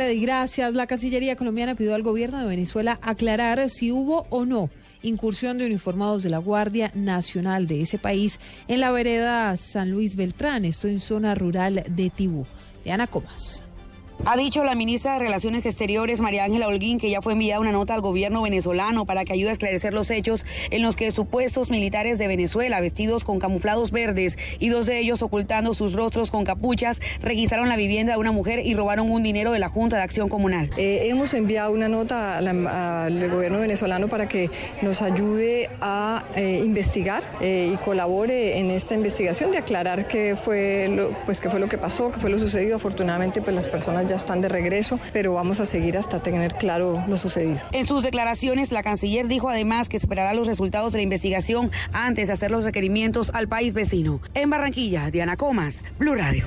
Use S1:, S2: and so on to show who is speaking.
S1: Gracias. La Cancillería colombiana pidió al gobierno de Venezuela aclarar si hubo o no incursión de uniformados de la Guardia Nacional de ese país en la vereda San Luis Beltrán, esto en zona rural de Tibú. Diana Comas.
S2: Ha dicho la ministra de Relaciones Exteriores, María Ángela Holguín, que ya fue enviada una nota al gobierno venezolano para que ayude a esclarecer los hechos en los que supuestos militares de Venezuela, vestidos con camuflados verdes y dos de ellos ocultando sus rostros con capuchas, registraron la vivienda de una mujer y robaron un dinero de la Junta de Acción Comunal.
S3: Eh, hemos enviado una nota al gobierno venezolano para que nos ayude a eh, investigar eh, y colabore en esta investigación de aclarar qué fue, lo, pues, qué fue lo que pasó, qué fue lo sucedido. Afortunadamente, pues las personas ya están de regreso, pero vamos a seguir hasta tener claro lo sucedido.
S2: En sus declaraciones, la canciller dijo además que esperará los resultados de la investigación antes de hacer los requerimientos al país vecino. En Barranquilla, Diana Comas, Blue Radio.